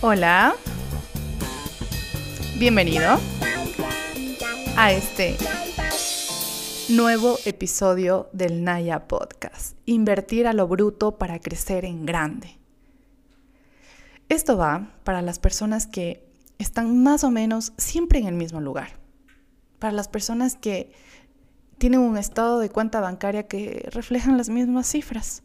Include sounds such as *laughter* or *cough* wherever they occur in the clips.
Hola. Bienvenido a este nuevo episodio del Naya Podcast. Invertir a lo bruto para crecer en grande. Esto va para las personas que están más o menos siempre en el mismo lugar. Para las personas que tienen un estado de cuenta bancaria que reflejan las mismas cifras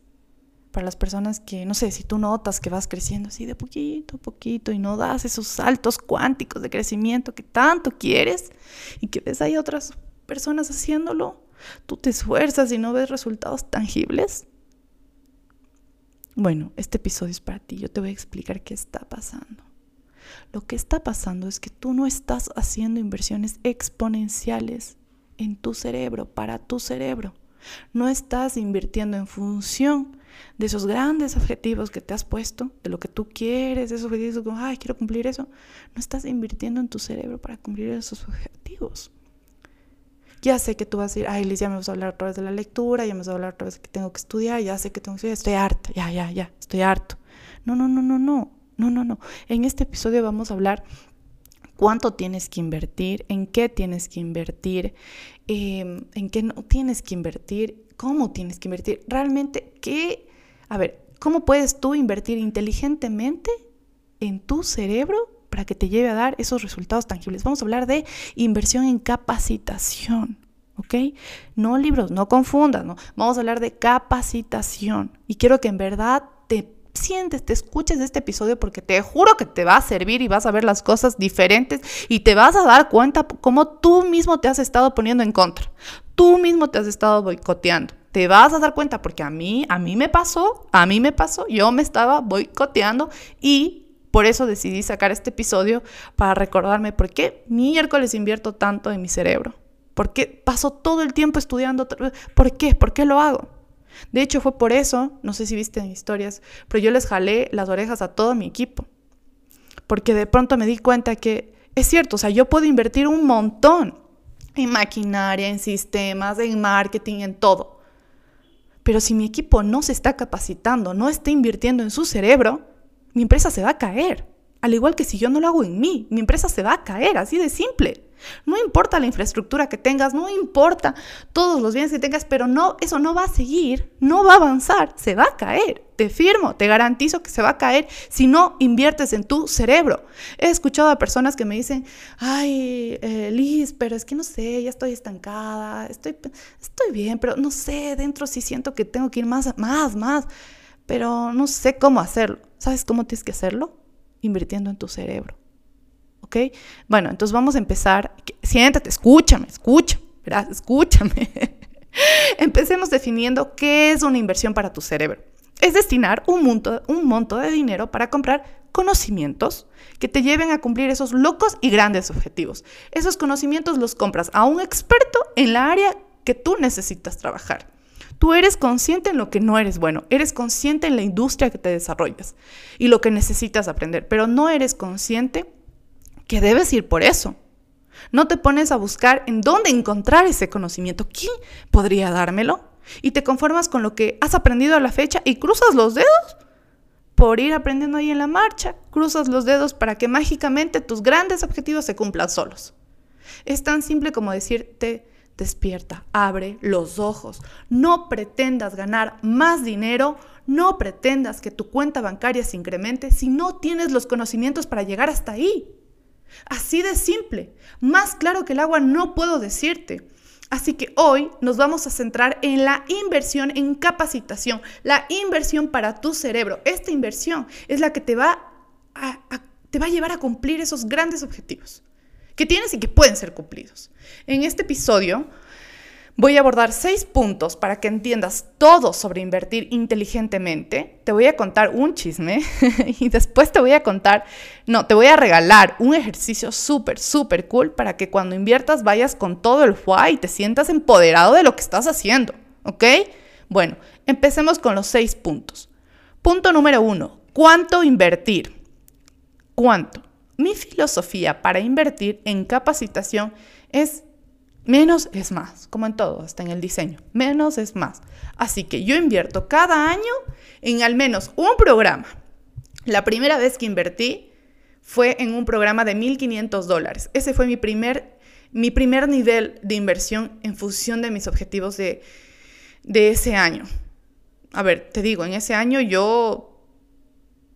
para las personas que, no sé, si tú notas que vas creciendo así de poquito a poquito y no das esos saltos cuánticos de crecimiento que tanto quieres y que ves ahí otras personas haciéndolo, tú te esfuerzas y no ves resultados tangibles. Bueno, este episodio es para ti. Yo te voy a explicar qué está pasando. Lo que está pasando es que tú no estás haciendo inversiones exponenciales en tu cerebro, para tu cerebro. No estás invirtiendo en función de esos grandes objetivos que te has puesto, de lo que tú quieres, esos objetivos como, ay, quiero cumplir eso. No estás invirtiendo en tu cerebro para cumplir esos objetivos. Ya sé que tú vas a decir, ay, Liz, ya me vas a hablar otra vez de la lectura, ya me vas a hablar otra vez de que tengo que estudiar, ya sé que tengo que estudiar, estoy harta, ya, ya, ya, estoy harto. No, no, no, no, no, no, no, no. En este episodio vamos a hablar cuánto tienes que invertir, en qué tienes que invertir, em, en qué no tienes que invertir, cómo tienes que invertir. Realmente, ¿qué? A ver, ¿cómo puedes tú invertir inteligentemente en tu cerebro para que te lleve a dar esos resultados tangibles? Vamos a hablar de inversión en capacitación. ¿ok? No libros, no confundas, ¿no? Vamos a hablar de capacitación y quiero que en verdad te sientes, te escuches este episodio porque te juro que te va a servir y vas a ver las cosas diferentes y te vas a dar cuenta cómo tú mismo te has estado poniendo en contra. Tú mismo te has estado boicoteando. Te vas a dar cuenta porque a mí, a mí me pasó, a mí me pasó, yo me estaba boicoteando y por eso decidí sacar este episodio para recordarme por qué miércoles invierto tanto en mi cerebro. ¿Por qué paso todo el tiempo estudiando? ¿Por qué? ¿Por qué lo hago? De hecho, fue por eso, no sé si viste en historias, pero yo les jalé las orejas a todo mi equipo. Porque de pronto me di cuenta que es cierto, o sea, yo puedo invertir un montón en maquinaria, en sistemas, en marketing, en todo. Pero si mi equipo no se está capacitando, no está invirtiendo en su cerebro, mi empresa se va a caer. Al igual que si yo no lo hago en mí, mi empresa se va a caer, así de simple. No importa la infraestructura que tengas, no importa todos los bienes que tengas, pero no, eso no va a seguir, no va a avanzar, se va a caer. Te firmo, te garantizo que se va a caer si no inviertes en tu cerebro. He escuchado a personas que me dicen, ay, eh, Liz, pero es que no sé, ya estoy estancada, estoy, estoy bien, pero no sé, dentro sí siento que tengo que ir más, más, más, pero no sé cómo hacerlo. ¿Sabes cómo tienes que hacerlo? Invirtiendo en tu cerebro. ¿ok? Bueno, entonces vamos a empezar. Siéntate, escúchame, escúchame, ¿verdad? *laughs* Escúchame. Empecemos definiendo qué es una inversión para tu cerebro. Es destinar un monto, un monto de dinero para comprar conocimientos que te lleven a cumplir esos locos y grandes objetivos. Esos conocimientos los compras a un experto en la área que tú necesitas trabajar. Tú eres consciente en lo que no eres bueno, eres consciente en la industria que te desarrollas y lo que necesitas aprender, pero no eres consciente que debes ir por eso. No te pones a buscar en dónde encontrar ese conocimiento. ¿Quién podría dármelo? Y te conformas con lo que has aprendido a la fecha y cruzas los dedos por ir aprendiendo ahí en la marcha. Cruzas los dedos para que mágicamente tus grandes objetivos se cumplan solos. Es tan simple como decirte, despierta, abre los ojos. No pretendas ganar más dinero, no pretendas que tu cuenta bancaria se incremente si no tienes los conocimientos para llegar hasta ahí. Así de simple. Más claro que el agua no puedo decirte. Así que hoy nos vamos a centrar en la inversión en capacitación, la inversión para tu cerebro. Esta inversión es la que te va a, te va a llevar a cumplir esos grandes objetivos que tienes y que pueden ser cumplidos. En este episodio Voy a abordar seis puntos para que entiendas todo sobre invertir inteligentemente. Te voy a contar un chisme *laughs* y después te voy a contar, no, te voy a regalar un ejercicio súper, súper cool para que cuando inviertas vayas con todo el fuá y te sientas empoderado de lo que estás haciendo. ¿Ok? Bueno, empecemos con los seis puntos. Punto número uno, ¿cuánto invertir? ¿Cuánto? Mi filosofía para invertir en capacitación es Menos es más, como en todo, hasta en el diseño. Menos es más. Así que yo invierto cada año en al menos un programa. La primera vez que invertí fue en un programa de 1.500 dólares. Ese fue mi primer, mi primer nivel de inversión en función de mis objetivos de, de ese año. A ver, te digo, en ese año yo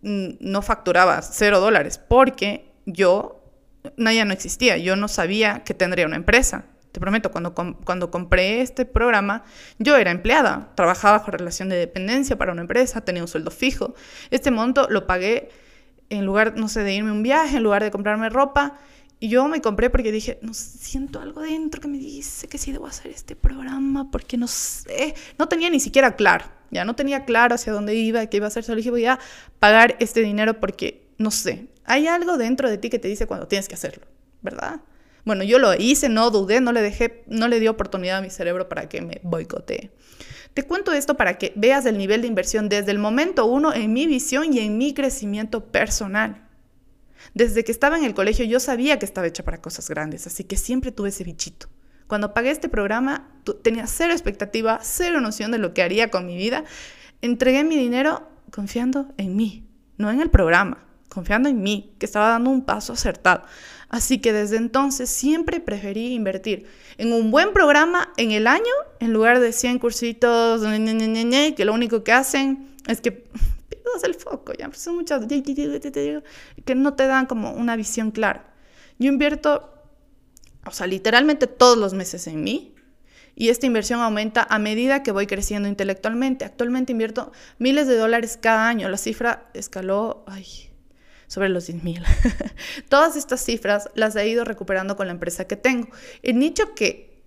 no facturaba cero dólares porque yo, ya no existía, yo no sabía que tendría una empresa. Te prometo, cuando, cuando compré este programa, yo era empleada, trabajaba con relación de dependencia para una empresa, tenía un sueldo fijo. Este monto lo pagué en lugar, no sé, de irme un viaje, en lugar de comprarme ropa. Y yo me compré porque dije, no siento algo dentro que me dice que sí debo hacer este programa, porque no sé, no tenía ni siquiera claro, ya no tenía claro hacia dónde iba, qué iba a hacer, solo dije, voy a pagar este dinero porque, no sé, hay algo dentro de ti que te dice cuando tienes que hacerlo, ¿verdad? Bueno, yo lo hice, no dudé, no le dejé, no le di oportunidad a mi cerebro para que me boicotee. Te cuento esto para que veas el nivel de inversión desde el momento uno en mi visión y en mi crecimiento personal. Desde que estaba en el colegio yo sabía que estaba hecha para cosas grandes, así que siempre tuve ese bichito. Cuando pagué este programa tenía cero expectativa, cero noción de lo que haría con mi vida. Entregué mi dinero confiando en mí, no en el programa, confiando en mí, que estaba dando un paso acertado. Así que desde entonces siempre preferí invertir en un buen programa en el año en lugar de 100 cursitos que lo único que hacen es que *laughs* pierdas el foco, ya son muchas que no te dan como una visión clara. Yo invierto, o sea, literalmente todos los meses en mí y esta inversión aumenta a medida que voy creciendo intelectualmente. Actualmente invierto miles de dólares cada año. La cifra escaló, ay, sobre los 10 mil. *laughs* Todas estas cifras las he ido recuperando con la empresa que tengo. El nicho que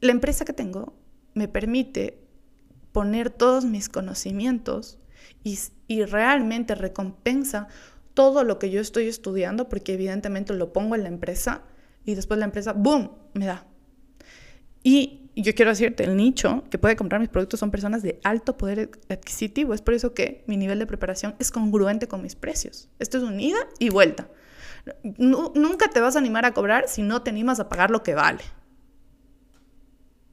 la empresa que tengo me permite poner todos mis conocimientos y, y realmente recompensa todo lo que yo estoy estudiando, porque evidentemente lo pongo en la empresa y después la empresa, ¡boom!, me da. Y yo quiero decirte, el nicho que puede comprar mis productos son personas de alto poder adquisitivo. Es por eso que mi nivel de preparación es congruente con mis precios. Esto es un ida y vuelta. nunca te vas a animar a cobrar si no te animas a pagar lo que vale.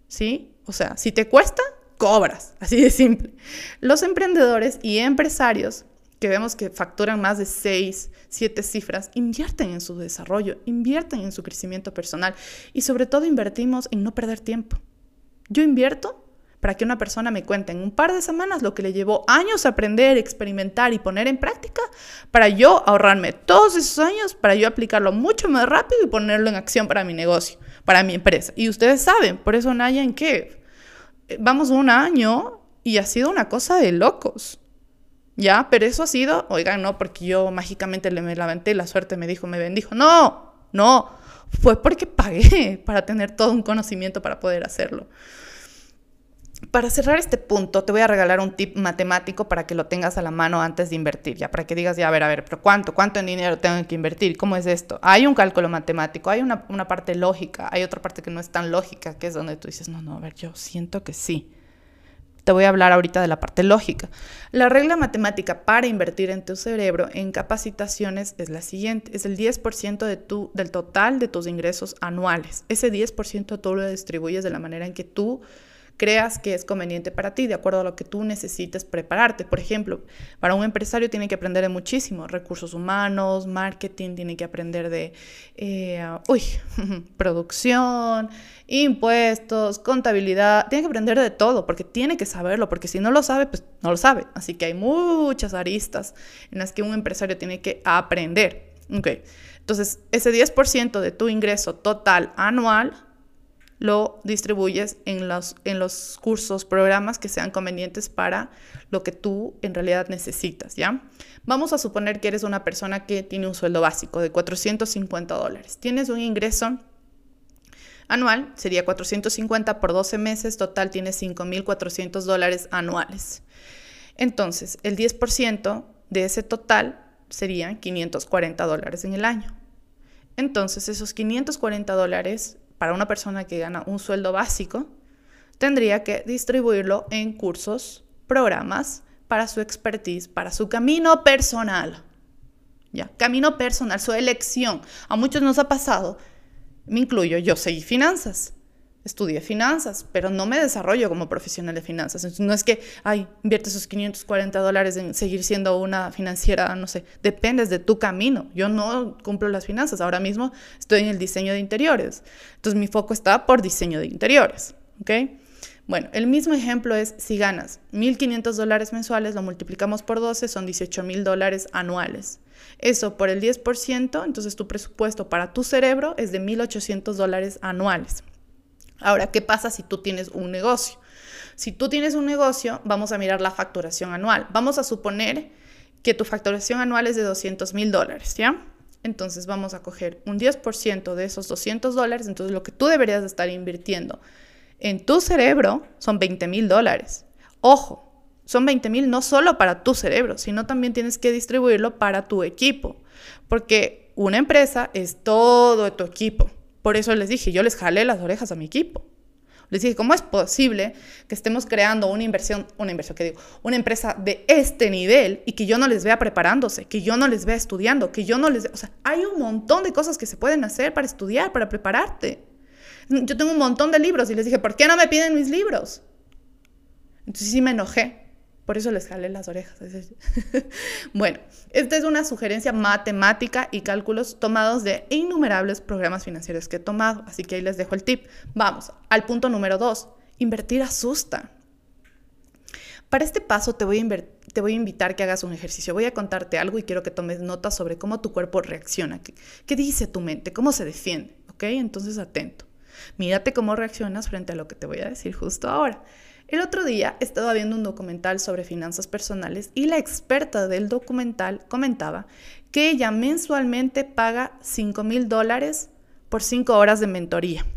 ¿Sí? O sea, si te cuesta, cobras. Así de simple. Los emprendedores y empresarios que vemos que facturan más de seis, siete cifras, invierten en su desarrollo, invierten en su crecimiento personal y sobre todo invertimos en no perder tiempo. Yo invierto para que una persona me cuente en un par de semanas lo que le llevó años aprender, experimentar y poner en práctica, para yo ahorrarme todos esos años, para yo aplicarlo mucho más rápido y ponerlo en acción para mi negocio, para mi empresa. Y ustedes saben, por eso Naya en qué vamos un año y ha sido una cosa de locos. ¿Ya? Pero eso ha sido, oigan, no, porque yo mágicamente le me levanté, la suerte me dijo, me bendijo. No, no, fue porque pagué *laughs* para tener todo un conocimiento para poder hacerlo. Para cerrar este punto, te voy a regalar un tip matemático para que lo tengas a la mano antes de invertir, ya para que digas, ya, a ver, a ver, pero ¿cuánto? ¿Cuánto en dinero tengo que invertir? ¿Cómo es esto? Hay un cálculo matemático, hay una, una parte lógica, hay otra parte que no es tan lógica, que es donde tú dices, no, no, a ver, yo siento que sí. Te voy a hablar ahorita de la parte lógica. La regla matemática para invertir en tu cerebro en capacitaciones es la siguiente. Es el 10% de tu, del total de tus ingresos anuales. Ese 10% tú lo distribuyes de la manera en que tú creas que es conveniente para ti, de acuerdo a lo que tú necesites prepararte. Por ejemplo, para un empresario tiene que aprender de muchísimo, recursos humanos, marketing, tiene que aprender de, eh, *laughs* producción, impuestos, contabilidad, tiene que aprender de todo, porque tiene que saberlo, porque si no lo sabe, pues no lo sabe. Así que hay muchas aristas en las que un empresario tiene que aprender. Okay. Entonces, ese 10% de tu ingreso total anual lo distribuyes en los, en los cursos, programas que sean convenientes para lo que tú en realidad necesitas, ¿ya? Vamos a suponer que eres una persona que tiene un sueldo básico de 450 dólares. Tienes un ingreso anual, sería 450 por 12 meses, total tienes 5.400 dólares anuales. Entonces, el 10% de ese total serían 540 dólares en el año. Entonces, esos 540 dólares para una persona que gana un sueldo básico, tendría que distribuirlo en cursos, programas para su expertise, para su camino personal. Ya, camino personal, su elección. A muchos nos ha pasado, me incluyo, yo seguí finanzas. Estudié finanzas, pero no me desarrollo como profesional de finanzas. no es que, ay, invierte esos 540 dólares en seguir siendo una financiera, no sé, dependes de tu camino. Yo no cumplo las finanzas, ahora mismo estoy en el diseño de interiores. Entonces mi foco está por diseño de interiores, ¿ok? Bueno, el mismo ejemplo es si ganas 1.500 dólares mensuales, lo multiplicamos por 12, son 18.000 dólares anuales. Eso por el 10%, entonces tu presupuesto para tu cerebro es de 1.800 dólares anuales. Ahora, ¿qué pasa si tú tienes un negocio? Si tú tienes un negocio, vamos a mirar la facturación anual. Vamos a suponer que tu facturación anual es de 200 mil dólares, ¿ya? Entonces vamos a coger un 10% de esos 200 dólares, entonces lo que tú deberías estar invirtiendo en tu cerebro son 20 mil dólares. Ojo, son 20 mil no solo para tu cerebro, sino también tienes que distribuirlo para tu equipo, porque una empresa es todo tu equipo. Por eso les dije, yo les jalé las orejas a mi equipo. Les dije, ¿cómo es posible que estemos creando una inversión, una inversión que digo, una empresa de este nivel y que yo no les vea preparándose, que yo no les vea estudiando, que yo no les vea, o sea, hay un montón de cosas que se pueden hacer para estudiar, para prepararte. Yo tengo un montón de libros y les dije, ¿por qué no me piden mis libros? Entonces sí me enojé. Por eso les jalé las orejas. *laughs* bueno, esta es una sugerencia matemática y cálculos tomados de innumerables programas financieros que he tomado. Así que ahí les dejo el tip. Vamos al punto número dos. Invertir asusta. Para este paso te voy, a te a invitar que hagas un ejercicio. Voy a contarte algo y quiero que tomes nota sobre cómo tu cuerpo reacciona. ¿Qué, qué dice tu mente? ¿Cómo se defiende? ¿Ok? Entonces atento. Mírate cómo reaccionas frente a lo que te voy a decir justo ahora. El otro día estaba viendo un documental sobre finanzas personales y la experta del documental comentaba que ella mensualmente paga 5 mil dólares por 5 horas de mentoría.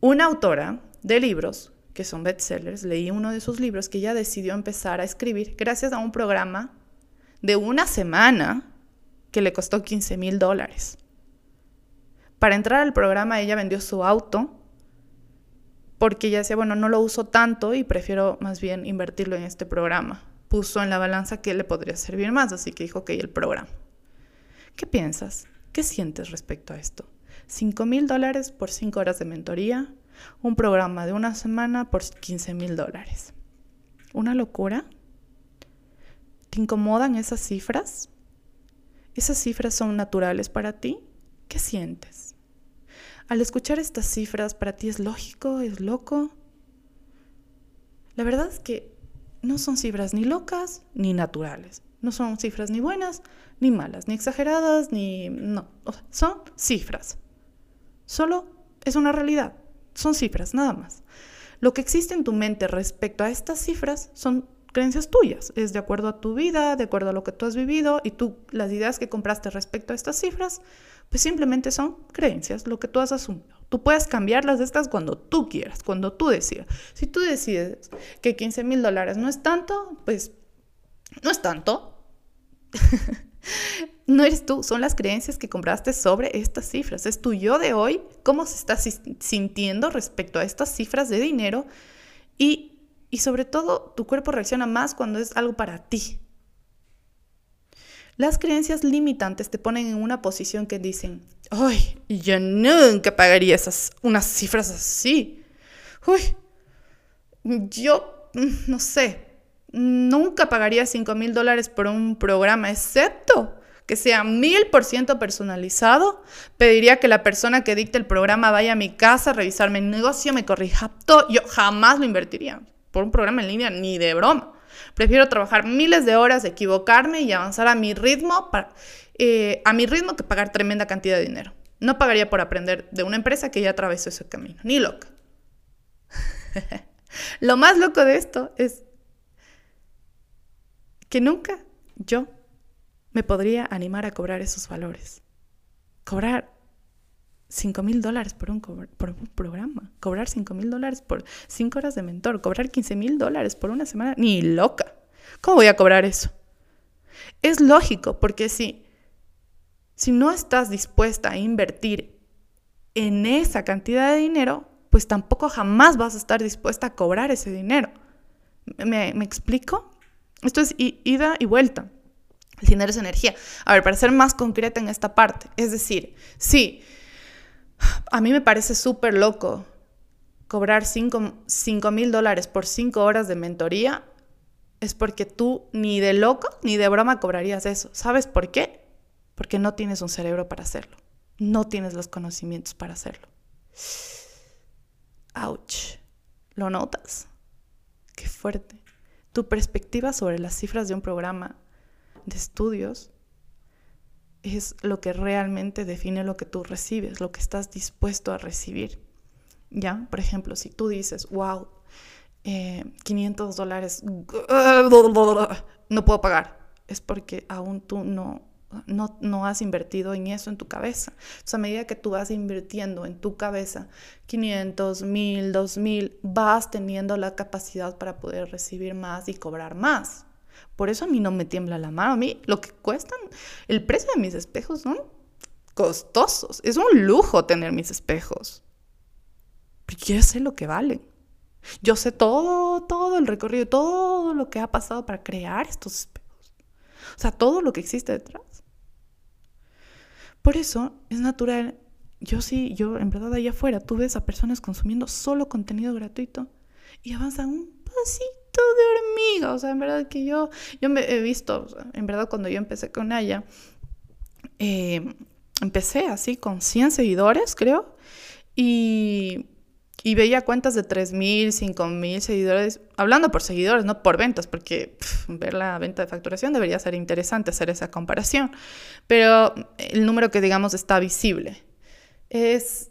Una autora de libros, que son bestsellers, leí uno de sus libros que ella decidió empezar a escribir gracias a un programa de una semana que le costó 15 mil dólares. Para entrar al programa ella vendió su auto porque ella decía, bueno, no lo uso tanto y prefiero más bien invertirlo en este programa. Puso en la balanza que le podría servir más, así que dijo, ok, el programa. ¿Qué piensas? ¿Qué sientes respecto a esto? 5 mil dólares por 5 horas de mentoría, un programa de una semana por 15 mil dólares. ¿Una locura? ¿Te incomodan esas cifras? ¿Esas cifras son naturales para ti? ¿Qué sientes? Al escuchar estas cifras, ¿para ti es lógico? ¿Es loco? La verdad es que no son cifras ni locas ni naturales. No son cifras ni buenas ni malas, ni exageradas, ni... No, son cifras. Solo es una realidad. Son cifras, nada más. Lo que existe en tu mente respecto a estas cifras son creencias tuyas. Es de acuerdo a tu vida, de acuerdo a lo que tú has vivido y tú, las ideas que compraste respecto a estas cifras, pues simplemente son creencias, lo que tú has asumido. Tú puedes cambiarlas de estas cuando tú quieras, cuando tú decidas. Si tú decides que 15 mil dólares no es tanto, pues no es tanto. *laughs* no eres tú, son las creencias que compraste sobre estas cifras. Es tu yo de hoy, cómo se está sintiendo respecto a estas cifras de dinero y, y sobre todo tu cuerpo reacciona más cuando es algo para ti, las creencias limitantes te ponen en una posición que dicen, ¡ay! Yo nunca pagaría esas, unas cifras así. ¡Uy! Yo, mm, no sé, nunca pagaría 5 mil dólares por un programa, excepto que sea mil por ciento personalizado. Pediría que la persona que dicte el programa vaya a mi casa a revisarme el negocio, me corrija todo. Yo jamás lo invertiría por un programa en línea, ni de broma. Prefiero trabajar miles de horas, equivocarme y avanzar a mi ritmo, eh, a mi ritmo que pagar tremenda cantidad de dinero. No pagaría por aprender de una empresa que ya atravesó ese camino, ni loca. *laughs* Lo más loco de esto es que nunca yo me podría animar a cobrar esos valores. Cobrar 5 mil dólares por un, por un programa, cobrar 5 mil dólares por 5 horas de mentor, cobrar 15 mil dólares por una semana, ni loca. ¿Cómo voy a cobrar eso? Es lógico, porque si, si no estás dispuesta a invertir en esa cantidad de dinero, pues tampoco jamás vas a estar dispuesta a cobrar ese dinero. ¿Me, me explico? Esto es ida y vuelta. El dinero es energía. A ver, para ser más concreta en esta parte, es decir, si A mí me parece súper loco cobrar 5 mil dólares por 5 horas de mentoría. Es porque tú ni de loco ni de broma cobrarías eso. ¿Sabes por qué? Porque no tienes un cerebro para hacerlo. No tienes los conocimientos para hacerlo. Ouch. ¿Lo notas? Qué fuerte. Tu perspectiva sobre las cifras de un programa de estudios es lo que realmente define lo que tú recibes, lo que estás dispuesto a recibir. ¿Ya? Por ejemplo, si tú dices, wow, 500 dólares, no puedo pagar, es porque aún tú no, no, no, has invertido en eso en tu cabeza. O sea, a medida que tú vas invirtiendo en tu cabeza 500, 1000, 2000, vas teniendo la capacidad para poder recibir más y cobrar más. Por eso a mí no me tiembla la mano. A mí lo que cuestan, el precio de mis espejos son costosos. Es un lujo tener mis espejos. Porque yo sé lo que valen. Yo sé todo, todo el recorrido, todo lo que ha pasado para crear estos espejos. O sea, todo lo que existe detrás. Por eso es natural. Yo sí, yo en verdad allá afuera, tú ves a personas consumiendo solo contenido gratuito y avanzan un pasito de hormiga. O sea, en verdad que yo, yo me he visto, en verdad cuando yo empecé con ella, eh, empecé así con 100 seguidores, creo, y, y veía cuentas de 3.000, 5.000 seguidores, hablando por seguidores, no por ventas, porque ver la venta de facturación debería ser interesante hacer esa comparación, pero el número que digamos está visible es...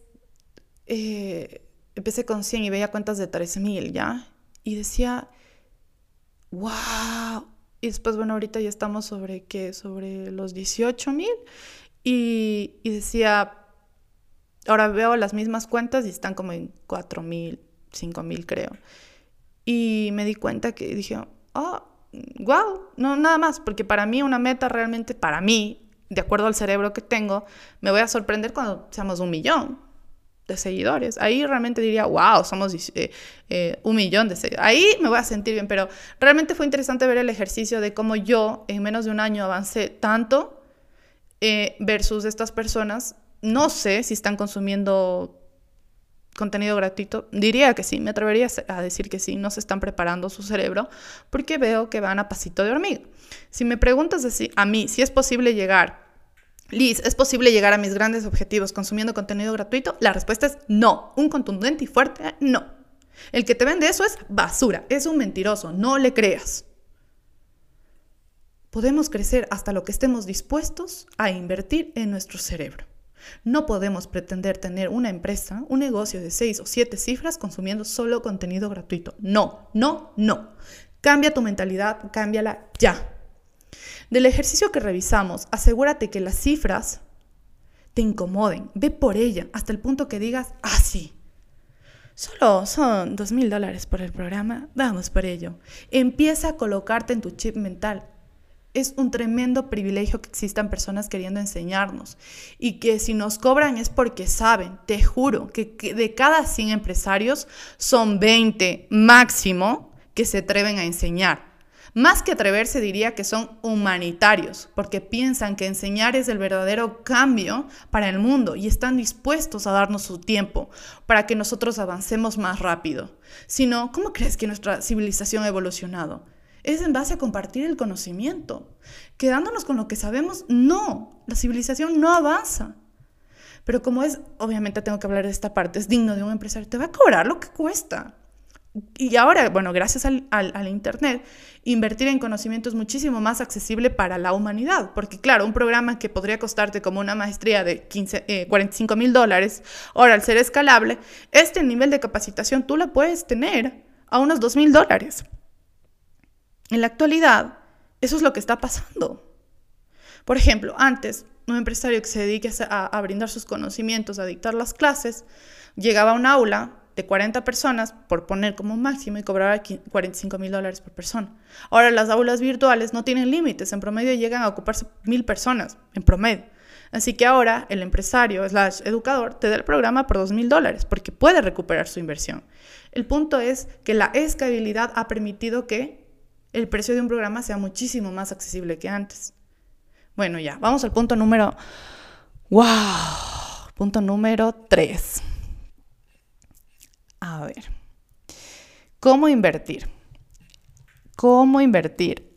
Eh, empecé con 100 y veía cuentas de 3.000, ¿ya? Y decía, wow. Y después, bueno, ahorita ya estamos sobre qué, sobre los 18 mil. Y, decía, ahora veo las mismas cuentas y están como en 4 mil, 5 mil creo. Y me di cuenta que dije, oh, wow, no, nada más, porque para mí una meta realmente, para mí, de acuerdo al cerebro que tengo, me voy a sorprender cuando seamos un millón de seguidores. Ahí realmente diría, wow, somos eh, eh, un millón de seguidores. Ahí me voy a sentir bien, pero realmente fue interesante ver el ejercicio de cómo yo en menos de un año avancé tanto eh, versus estas personas. No sé si están consumiendo contenido gratuito. Diría que sí, me atrevería a decir que sí, no se están preparando su cerebro porque veo que van a pasito de hormiga. Si me preguntas a mí si es posible llegar Liz, ¿es posible llegar a mis grandes objetivos consumiendo contenido gratuito? La respuesta es no. Un contundente y fuerte no. El que te vende eso es basura, es un mentiroso, no le creas. Podemos crecer hasta lo que estemos dispuestos a invertir en nuestro cerebro. No podemos pretender tener una empresa, un negocio de seis o siete cifras consumiendo solo contenido gratuito. No, no, no. Cambia tu mentalidad, cámbiala ya. Del ejercicio que revisamos, asegúrate que las cifras te incomoden. Ve por ella hasta el punto que digas, ah, sí. Solo son dos mil dólares por el programa. Vamos por ello. Empieza a colocarte en tu chip mental. Es un tremendo privilegio que existan personas queriendo enseñarnos y que si nos cobran es porque saben, te juro, que, de cada 100 empresarios son 20 máximo que se atreven a enseñar. Más que atreverse diría que son humanitarios, porque piensan que enseñar es el verdadero cambio para el mundo y están dispuestos a darnos su tiempo para que nosotros avancemos más rápido. Si no, ¿cómo crees que nuestra civilización ha evolucionado? Es en base a compartir el conocimiento. Quedándonos con lo que sabemos, no, la civilización no avanza. Pero como es, obviamente tengo que hablar de esta parte, es digno de un empresario, te va a cobrar lo que cuesta. Y ahora, bueno, gracias al, al Internet, invertir en conocimiento es muchísimo más accesible para la humanidad, porque claro, un programa que podría costarte como una maestría de 15, 45 eh, mil dólares, ahora al ser escalable, este nivel de capacitación tú la puedes tener a unos 2 mil dólares. En la actualidad, eso es lo que está pasando. Por ejemplo, antes, un empresario que se dedique a, a brindar sus conocimientos, a dictar las clases, llegaba a un aula, de 40 personas, por poner como máximo, y cobraba 45 mil dólares por persona. Ahora las aulas virtuales no tienen límites, en promedio llegan a ocuparse mil personas, en promedio. Así que ahora el empresario, slash educador, te da el programa por dos mil dólares, porque puede recuperar su inversión. El punto es que la escalabilidad ha permitido que el precio de un programa sea muchísimo más accesible que antes. Bueno, ya, vamos al punto número... ¡Wow! Punto número 3. A ver, ¿cómo invertir? ¿Cómo invertir?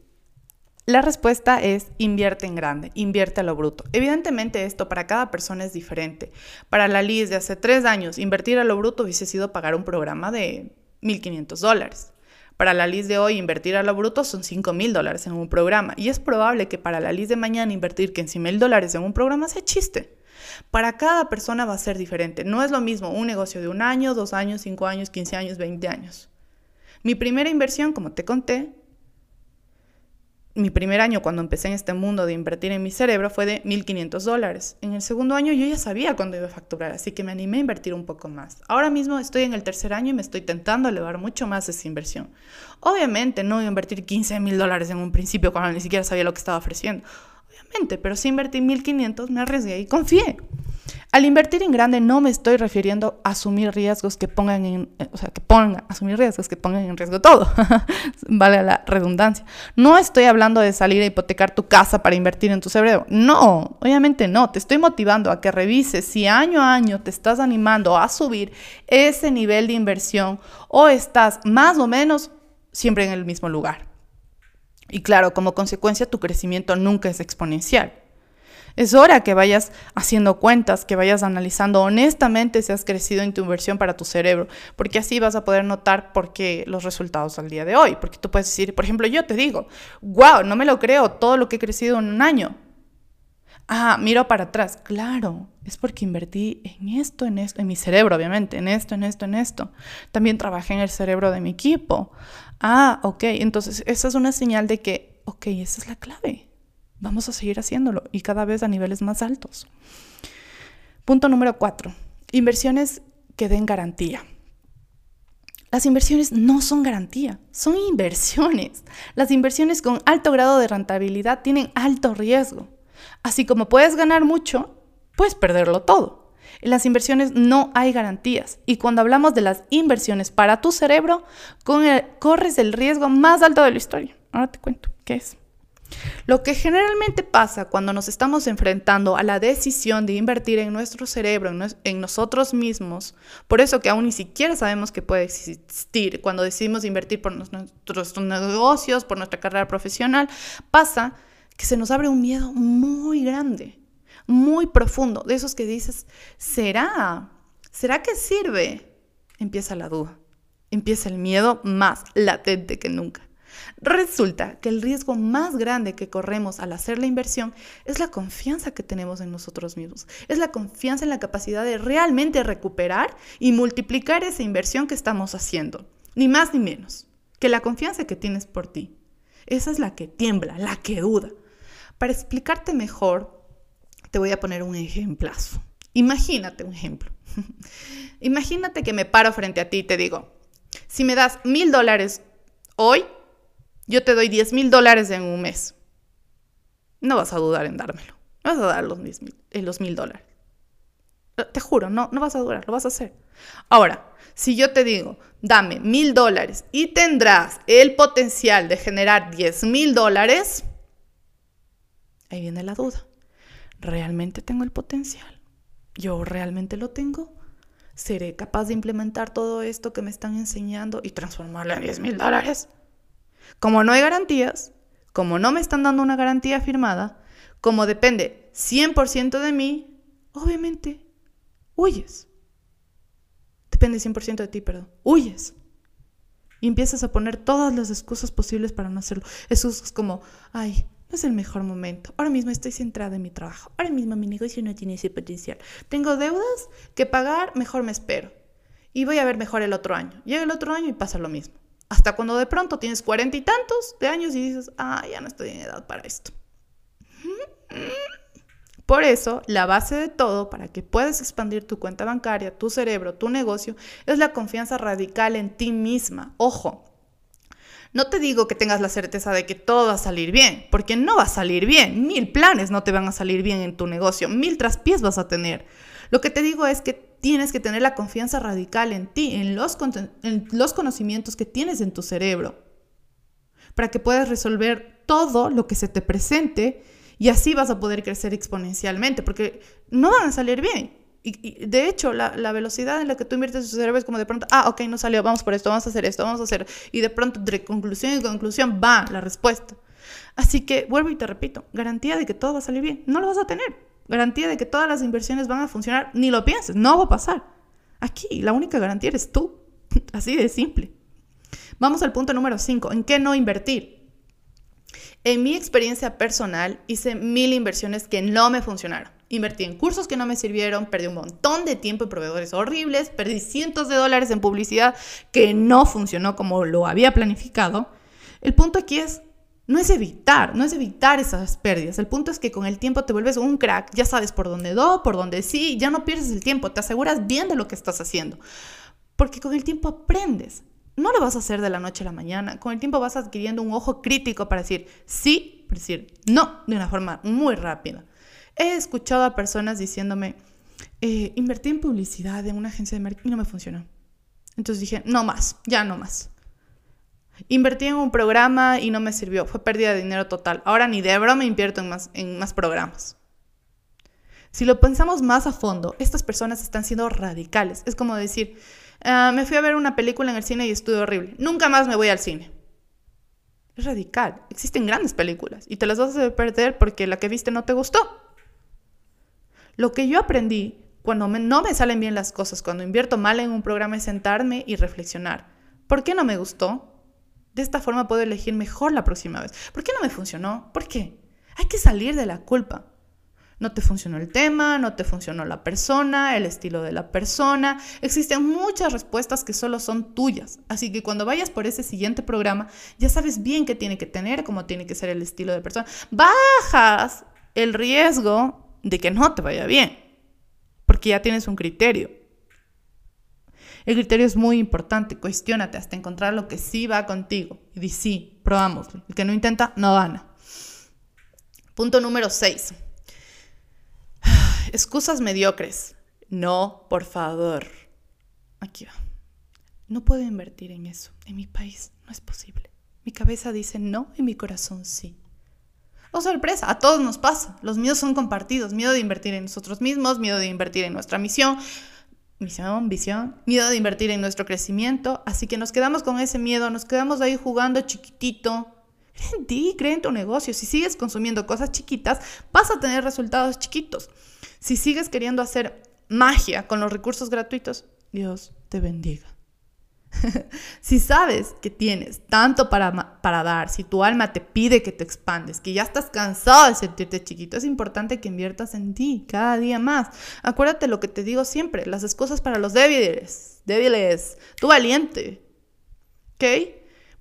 La respuesta es invierte en grande, invierte a lo bruto. Evidentemente esto para cada persona es diferente. Para la Liz de hace tres años, invertir a lo bruto hubiese sido pagar un programa de 1.500 dólares. Para la Liz de hoy, invertir a lo bruto son 5 mil dólares en un programa. Y es probable que para la Liz de mañana invertir 15 mil dólares en un programa sea chiste. Para cada persona va a ser diferente. No es lo mismo un negocio de un año, dos años, cinco años, 15 años, 20 años. Mi primera inversión, como te conté, mi primer año cuando empecé en este mundo de invertir en mi cerebro fue de 1.500 dólares. En el segundo año yo ya sabía cuándo iba a facturar, así que me animé a invertir un poco más. Ahora mismo estoy en el tercer año y me estoy tentando elevar mucho más esa inversión. Obviamente no voy a invertir 15 mil dólares en un principio cuando ni siquiera sabía lo que estaba ofreciendo. Pero si invertí 1.500 me arriesgué y confié. Al invertir en grande no me estoy refiriendo a asumir riesgos que pongan en, eh, o sea, que pongan, asumir riesgos que pongan en riesgo todo, *laughs* vale la redundancia. No estoy hablando de salir a hipotecar tu casa para invertir en tu cerebro. No, obviamente no. Te estoy motivando a que revises si año a año te estás animando a subir ese nivel de inversión o estás más o menos siempre en el mismo lugar. Y claro, como consecuencia tu crecimiento nunca es exponencial. Es hora que vayas haciendo cuentas, que vayas analizando honestamente si has crecido en tu inversión para tu cerebro, porque así vas a poder notar por qué los resultados al día de hoy. Porque tú puedes decir, por ejemplo, yo te digo, wow, no me lo creo, todo lo que he crecido en un año. Ah, miro para atrás. Claro, es porque invertí en esto, en esto, en mi cerebro, obviamente, en esto, en esto, en esto. También trabajé en el cerebro de mi equipo. Ah, ok, entonces esa es una señal de que, ok, esa es la clave. Vamos a seguir haciéndolo y cada vez a niveles más altos. Punto número cuatro. Inversiones que den garantía. Las inversiones no son garantía, son inversiones. Las inversiones con alto grado de rentabilidad tienen alto riesgo. Así como puedes ganar mucho, puedes perderlo todo. En las inversiones no hay garantías y cuando hablamos de las inversiones para tu cerebro, corres el riesgo más alto de la historia. Ahora te cuento qué es. Lo que generalmente pasa cuando nos estamos enfrentando a la decisión de invertir en nuestro cerebro, en, nosotros mismos, por eso que aún ni siquiera sabemos que puede existir, cuando decidimos invertir por nuestros negocios, por nuestra carrera profesional, pasa que se nos abre un miedo muy grande, muy profundo, de esos que dices, ¿será? ¿Será que sirve? Empieza la duda, empieza el miedo más latente que nunca. Resulta que el riesgo más grande que corremos al hacer la inversión es la confianza que tenemos en nosotros mismos, es la confianza en la capacidad de realmente recuperar y multiplicar esa inversión que estamos haciendo, ni más ni menos que la confianza que tienes por ti. Esa es la que tiembla, la que duda. Para explicarte mejor, te voy a poner un ejemplazo. Imagínate un ejemplo. *laughs* Imagínate que me paro frente a ti y te digo, si me das mil dólares hoy, yo te doy 10 mil dólares en un mes. No vas a dudar en dármelo. No vas a dar los mil, eh, mil dólares. Eh, te juro, no, no vas a dudar, lo vas a hacer. Ahora, si yo te digo, dame mil dólares y tendrás el potencial de generar 10 mil dólares, ahí viene la duda. ¿Realmente tengo el potencial? ¿Yo realmente lo tengo? ¿Seré capaz de implementar todo esto que me están enseñando y transformarlo en 10 mil dólares? Como no hay garantías, como no me están dando una garantía firmada, como depende 100% de mí, obviamente huyes. Depende 100% de ti, perdón. Huyes. Y empiezas a poner todas las excusas posibles para no hacerlo. Excusas como, ay, no es el mejor momento. Ahora mismo estoy centrada en mi trabajo. Ahora mismo mi negocio no tiene ese potencial. Tengo deudas que pagar, mejor me espero. Y voy a ver mejor el otro año. Llega el otro año y pasa lo mismo. Hasta cuando de pronto tienes cuarenta y tantos de años y dices, ah, ya no estoy en edad para esto. Por eso, la base de todo para que puedas expandir tu cuenta bancaria, tu cerebro, tu negocio, es la confianza radical en ti misma. Ojo, no te digo que tengas la certeza de que todo va a salir bien, porque no va a salir bien. Mil planes no te van a salir bien en tu negocio, mil traspiés vas a tener. Lo que te digo es que tienes que tener la confianza radical en ti, en los, en los conocimientos que tienes en tu cerebro, para que puedas resolver todo lo que se te presente y así vas a poder crecer exponencialmente, porque no van a salir bien. Y, de hecho, la, velocidad en la que tú inviertes tu cerebro es como de pronto, ah, ok, no salió, vamos por esto, vamos a hacer esto, vamos a hacer. Y de pronto, de conclusión y conclusión, va la respuesta. Así que vuelvo y te repito, garantía de que todo va a salir bien. No lo vas a tener. Garantía de que todas las inversiones van a funcionar. Ni lo pienses, no va a pasar. Aquí la única garantía eres tú. *laughs* Así de simple. Vamos al punto número 5. ¿En qué no invertir? En mi experiencia personal hice mil inversiones que no me funcionaron. Invertí en cursos que no me sirvieron, perdí un montón de tiempo en proveedores horribles, perdí cientos de dólares en publicidad que no funcionó como lo había planificado. El punto aquí es, no es evitar, no es evitar esas pérdidas. El punto es que con el tiempo te vuelves un crack, ya sabes por dónde do, por dónde sí, ya no pierdes el tiempo, te aseguras bien de lo que estás haciendo. Porque con el tiempo aprendes. No lo vas a hacer de la noche a la mañana. Con el tiempo vas adquiriendo un ojo crítico para decir sí, para decir no, de una forma muy rápida. He escuchado a personas diciéndome, eh, invertí en publicidad en una agencia de marketing y no me funcionó. Entonces dije, no más, ya no más. Invertí en un programa y no me sirvió, fue pérdida de dinero total. Ahora ni de broma invierto en más, en más programas. Si lo pensamos más a fondo, estas personas están siendo radicales. Es como decir, ah, me fui a ver una película en el cine y estuvo horrible. Nunca más me voy al cine. Es radical. Existen grandes películas y te las vas a perder porque la que viste no te gustó. Lo que yo aprendí cuando no me salen bien las cosas, cuando invierto mal en un programa es sentarme y reflexionar. ¿Por qué no me gustó? De esta forma puedo elegir mejor la próxima vez. ¿Por qué no me funcionó? ¿Por qué? Hay que salir de la culpa. No te funcionó el tema, no te funcionó la persona, el estilo de la persona. Existen muchas respuestas que solo son tuyas. Así que cuando vayas por ese siguiente programa, ya sabes bien qué tiene que tener, cómo tiene que ser el estilo de persona. Bajas el riesgo de que no te vaya bien, porque ya tienes un criterio. El criterio es muy importante, cuestiónate hasta encontrar lo que sí va contigo. Y di sí, probámoslo. El que no intenta, no gana. Punto número 6. *sighs* Excusas mediocres. No, por favor. Aquí va. No puedo invertir en eso. En mi país no es posible. Mi cabeza dice no y mi corazón sí. Oh, sorpresa, a todos nos pasa. Los miedos son compartidos. Miedo de invertir en nosotros mismos, miedo de invertir en nuestra misión, misión, visión, miedo de invertir en nuestro crecimiento, así que nos quedamos con ese miedo, nos quedamos ahí jugando chiquitito. Cree en ti, cree en tu negocio. Si sigues consumiendo cosas chiquitas, vas a tener resultados chiquitos. Si sigues queriendo hacer magia con los recursos gratuitos, Dios te bendiga. *laughs* si sabes que tienes tanto para, para dar, si tu alma te pide que te expandes, que ya estás cansado de sentirte chiquito, es importante que inviertas en ti cada día más. Acuérdate lo que te digo siempre, las excusas para los débiles, débiles, tú valiente. ¿Ok?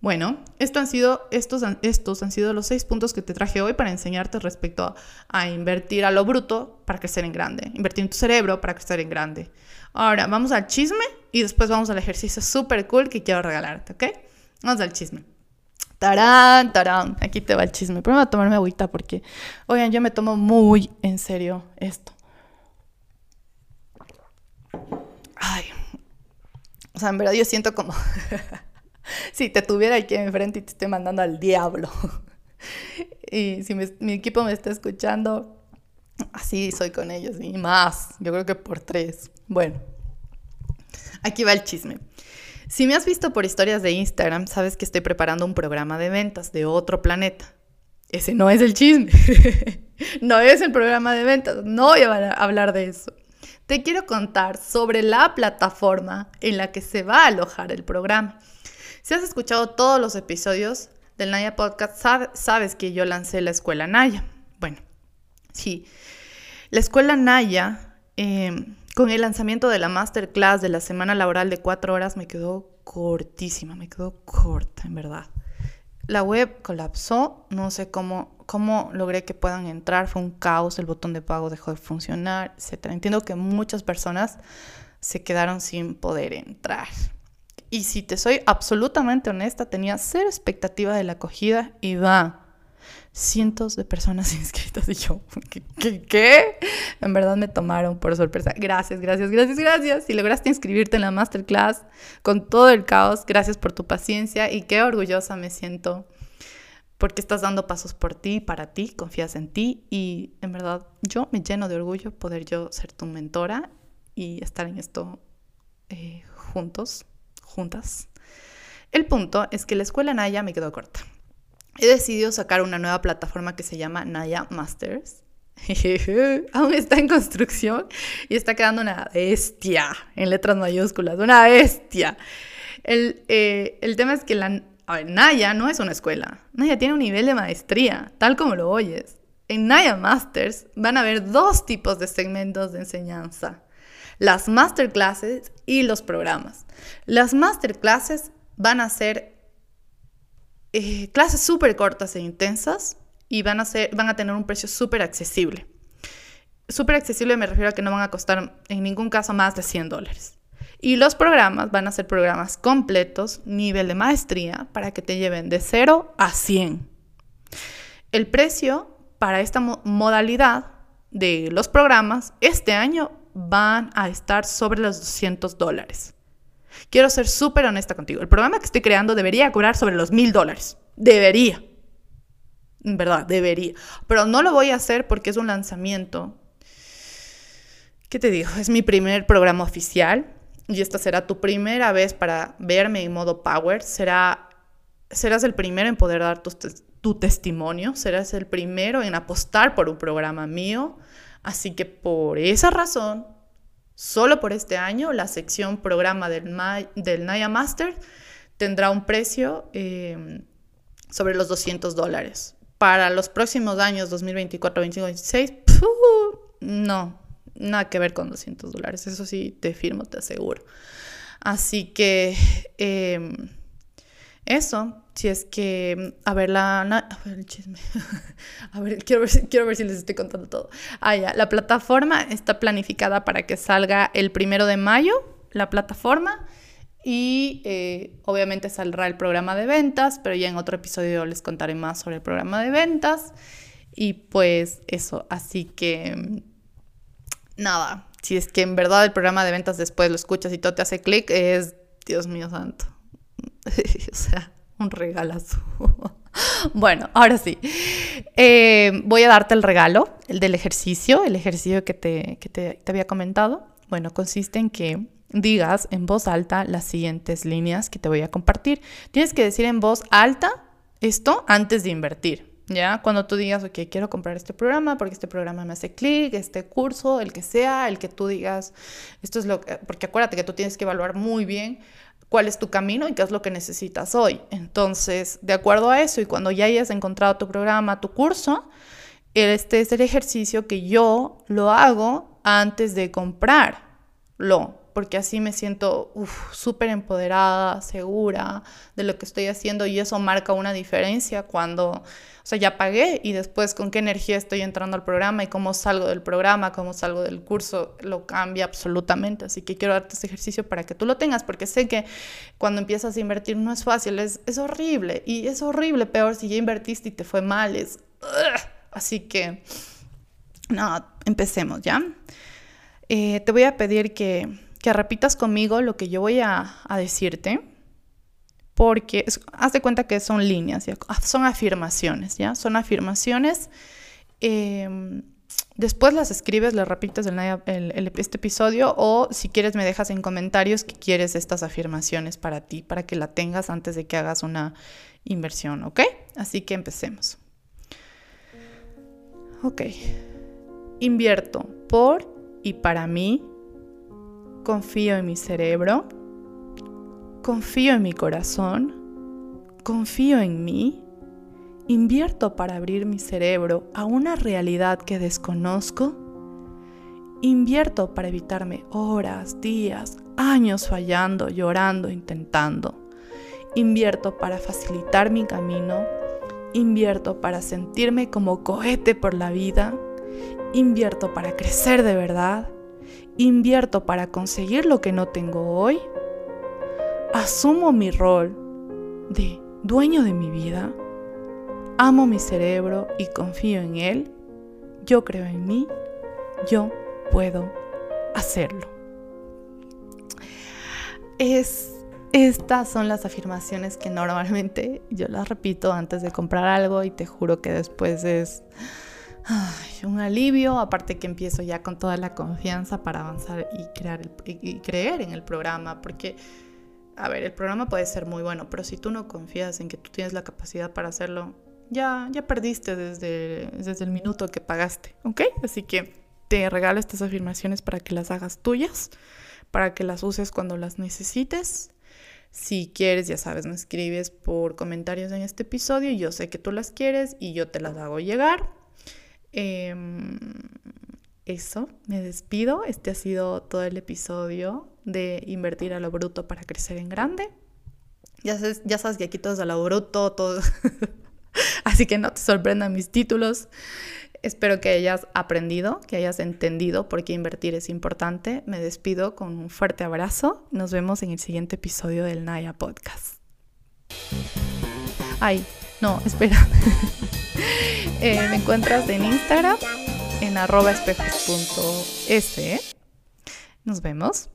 Bueno, esto han sido, estos, han sido los seis puntos que te traje hoy para enseñarte respecto a, a invertir a lo bruto para crecer en grande, invertir en tu cerebro para crecer en grande. Ahora, vamos al chisme y después vamos al ejercicio súper cool que quiero regalarte, ¿ok? Vamos al chisme. Tarán, tarán. Aquí te va el chisme. Primero voy a tomarme agüita porque, oigan, yo me tomo muy en serio esto. Ay. O sea, en verdad yo siento como *laughs* si te tuviera aquí enfrente y te estoy mandando al diablo. *laughs* y si mi equipo me está escuchando, así soy con ellos y más. Yo creo que por tres. Bueno, aquí va el chisme. Si me has visto por historias de Instagram, sabes que estoy preparando un programa de ventas de otro planeta. Ese no es el chisme. *laughs* no es el programa de ventas. No voy a hablar de eso. Te quiero contar sobre la plataforma en la que se va a alojar el programa. Si has escuchado todos los episodios del Naya Podcast, sabes que yo lancé la escuela Naya. Bueno, sí. La escuela Naya em, con el lanzamiento de la masterclass de la semana laboral de cuatro horas me quedó cortísima, me quedó corta, en verdad. La web colapsó, no sé cómo, cómo logré que puedan entrar, fue un caos, el botón de pago dejó de funcionar, etc. Entiendo que muchas personas se quedaron sin poder entrar. Y si te soy absolutamente honesta, tenía cero expectativa de la acogida y va cientos de personas *laughs* inscritas y yo, ¿qué, ¿qué, En verdad me tomaron por sorpresa. Gracias, gracias, gracias, gracias. Si lograste inscribirte en la masterclass con todo el caos, gracias por tu paciencia y qué orgullosa me siento porque estás dando pasos por ti, para ti, confías en ti y en verdad yo me lleno de orgullo poder yo ser tu mentora y estar en esto eh, juntos, juntas. El punto es que la escuela Naya me quedó corta. He decidido sacar una nueva plataforma que se llama Naya Masters. *laughs* Aún está en construcción y está quedando una bestia, en letras mayúsculas, una bestia. El, eh, el tema es que la, Naya no es una escuela. Naya tiene un nivel de maestría, tal como lo oyes. En Naya Masters van a haber dos tipos de segmentos de enseñanza. Las masterclasses y los programas. Las masterclasses van a ser eh, clases súper cortas e intensas y van a, ser, van a tener un precio súper accesible. Súper accesible me refiero a que no van a costar en ningún caso más de 100 dólares. Y los programas van a ser programas completos, nivel de maestría, para que te lleven de 0 a 100. El precio para esta modalidad de los programas este año van a estar sobre los 200 dólares. Quiero ser súper honesta contigo. El programa que estoy creando debería cobrar sobre los 1000 dólares. Debería. En verdad, debería. Pero no lo voy a hacer porque es un lanzamiento. ¿Qué te digo? Es mi primer programa oficial y esta será tu primera vez para verme en modo power. Será, serás el primero en poder dar tu testimonio. Serás el primero en apostar por un programa mío. Así que por esa razón Solo por este año, la sección programa del, del Naya Master tendrá un precio em, sobre los 200 dólares. Para los próximos años, 2024, 2025, 2026, no, nada que ver con 200 dólares. Eso sí, te firmo, te aseguro. Así que em, eso, si es que, a ver, la, a ver el chisme, *laughs* a ver, quiero ver, quiero ver si les estoy contando todo. Ah, ya, la plataforma está planificada para que salga el primero de mayo, la plataforma, y eh, obviamente saldrá el programa de ventas, pero ya en otro episodio les contaré más sobre el programa de ventas. Y pues eso, así que nada, si es que en verdad el programa de ventas después lo escuchas y todo te hace clic, es Dios mío santo. *laughs* o sea, un regalazo. *laughs* bueno, ahora sí. Eh, voy a darte el regalo, el del ejercicio, el ejercicio que, te, que te, había comentado. Bueno, consiste en que digas en voz alta las siguientes líneas que te voy a compartir. Tienes que decir en voz alta esto antes de invertir. ¿Ya? Cuando tú digas, ok, quiero comprar este programa porque este programa me hace clic, este curso, el que sea, el que tú digas, esto es lo que, porque acuérdate que tú tienes que evaluar muy bien cuál es tu camino y qué es lo que necesitas hoy. Entonces, de acuerdo a eso y cuando ya hayas encontrado tu programa, tu curso, este es el ejercicio que yo lo hago antes de comprarlo, porque así me siento súper empoderada, segura de lo que estoy haciendo y eso marca una diferencia cuando o sea, ya pagué y después con qué energía estoy entrando al programa y cómo salgo del programa, cómo salgo del curso, lo cambia absolutamente. Así que quiero darte este ejercicio para que tú lo tengas, porque sé que cuando empiezas a invertir no es fácil, es, es horrible. Y es horrible, peor si ya invertiste y te fue mal, es... Así que, no, empecemos, ¿ya? Eh, te voy a pedir que, que repitas conmigo lo que yo voy a, a decirte porque haz de cuenta que son líneas, ah, son afirmaciones, ¿ya? Son afirmaciones. Em, después las escribes, las repites el, el, este episodio o si quieres me dejas en comentarios que quieres estas afirmaciones para ti, para que la tengas antes de que hagas una inversión, ¿ok? Así que empecemos. Ok. Invierto por y para mí. Confío en mi cerebro. Confío en mi corazón, confío en mí, invierto para abrir mi cerebro a una realidad que desconozco, invierto para evitarme horas, días, años fallando, llorando, intentando, invierto para facilitar mi camino, invierto para sentirme como cohete por la vida, invierto para crecer de verdad, invierto para conseguir lo que no tengo hoy, asumo mi rol de dueño de mi vida, amo mi cerebro y confío en él, yo creo en mí, yo puedo hacerlo. Es, estas son las afirmaciones que normalmente yo las repito antes de comprar algo y te juro que después es un alivio, aparte que empiezo ya con toda la confianza para avanzar y, crear y creer en el programa, porque, a ver, el programa puede ser muy bueno, pero si tú no confías en que tú tienes la capacidad para hacerlo, ya, ya perdiste desde, desde el minuto que pagaste, ¿ok? Así que te regalo estas afirmaciones para que las hagas tuyas, para que las uses cuando las necesites. Si quieres, ya sabes, me escribes por comentarios en este episodio. Yo sé que tú las quieres y yo te las hago llegar. Em, eso, me despido. Este ha sido todo el episodio de Invertir a lo bruto para crecer en grande. Ya sabes, ya sabes que aquí todo es a lo bruto, todo. *laughs* Así que no te sorprendan mis títulos. Espero que hayas aprendido, que hayas entendido por qué invertir es importante. Me despido con un fuerte abrazo. Nos vemos en el siguiente episodio del Naya Podcast. Ay, no, *laughs* espera. Eh, me encuentras en Instagram en arroba espejos.es. Nos vemos.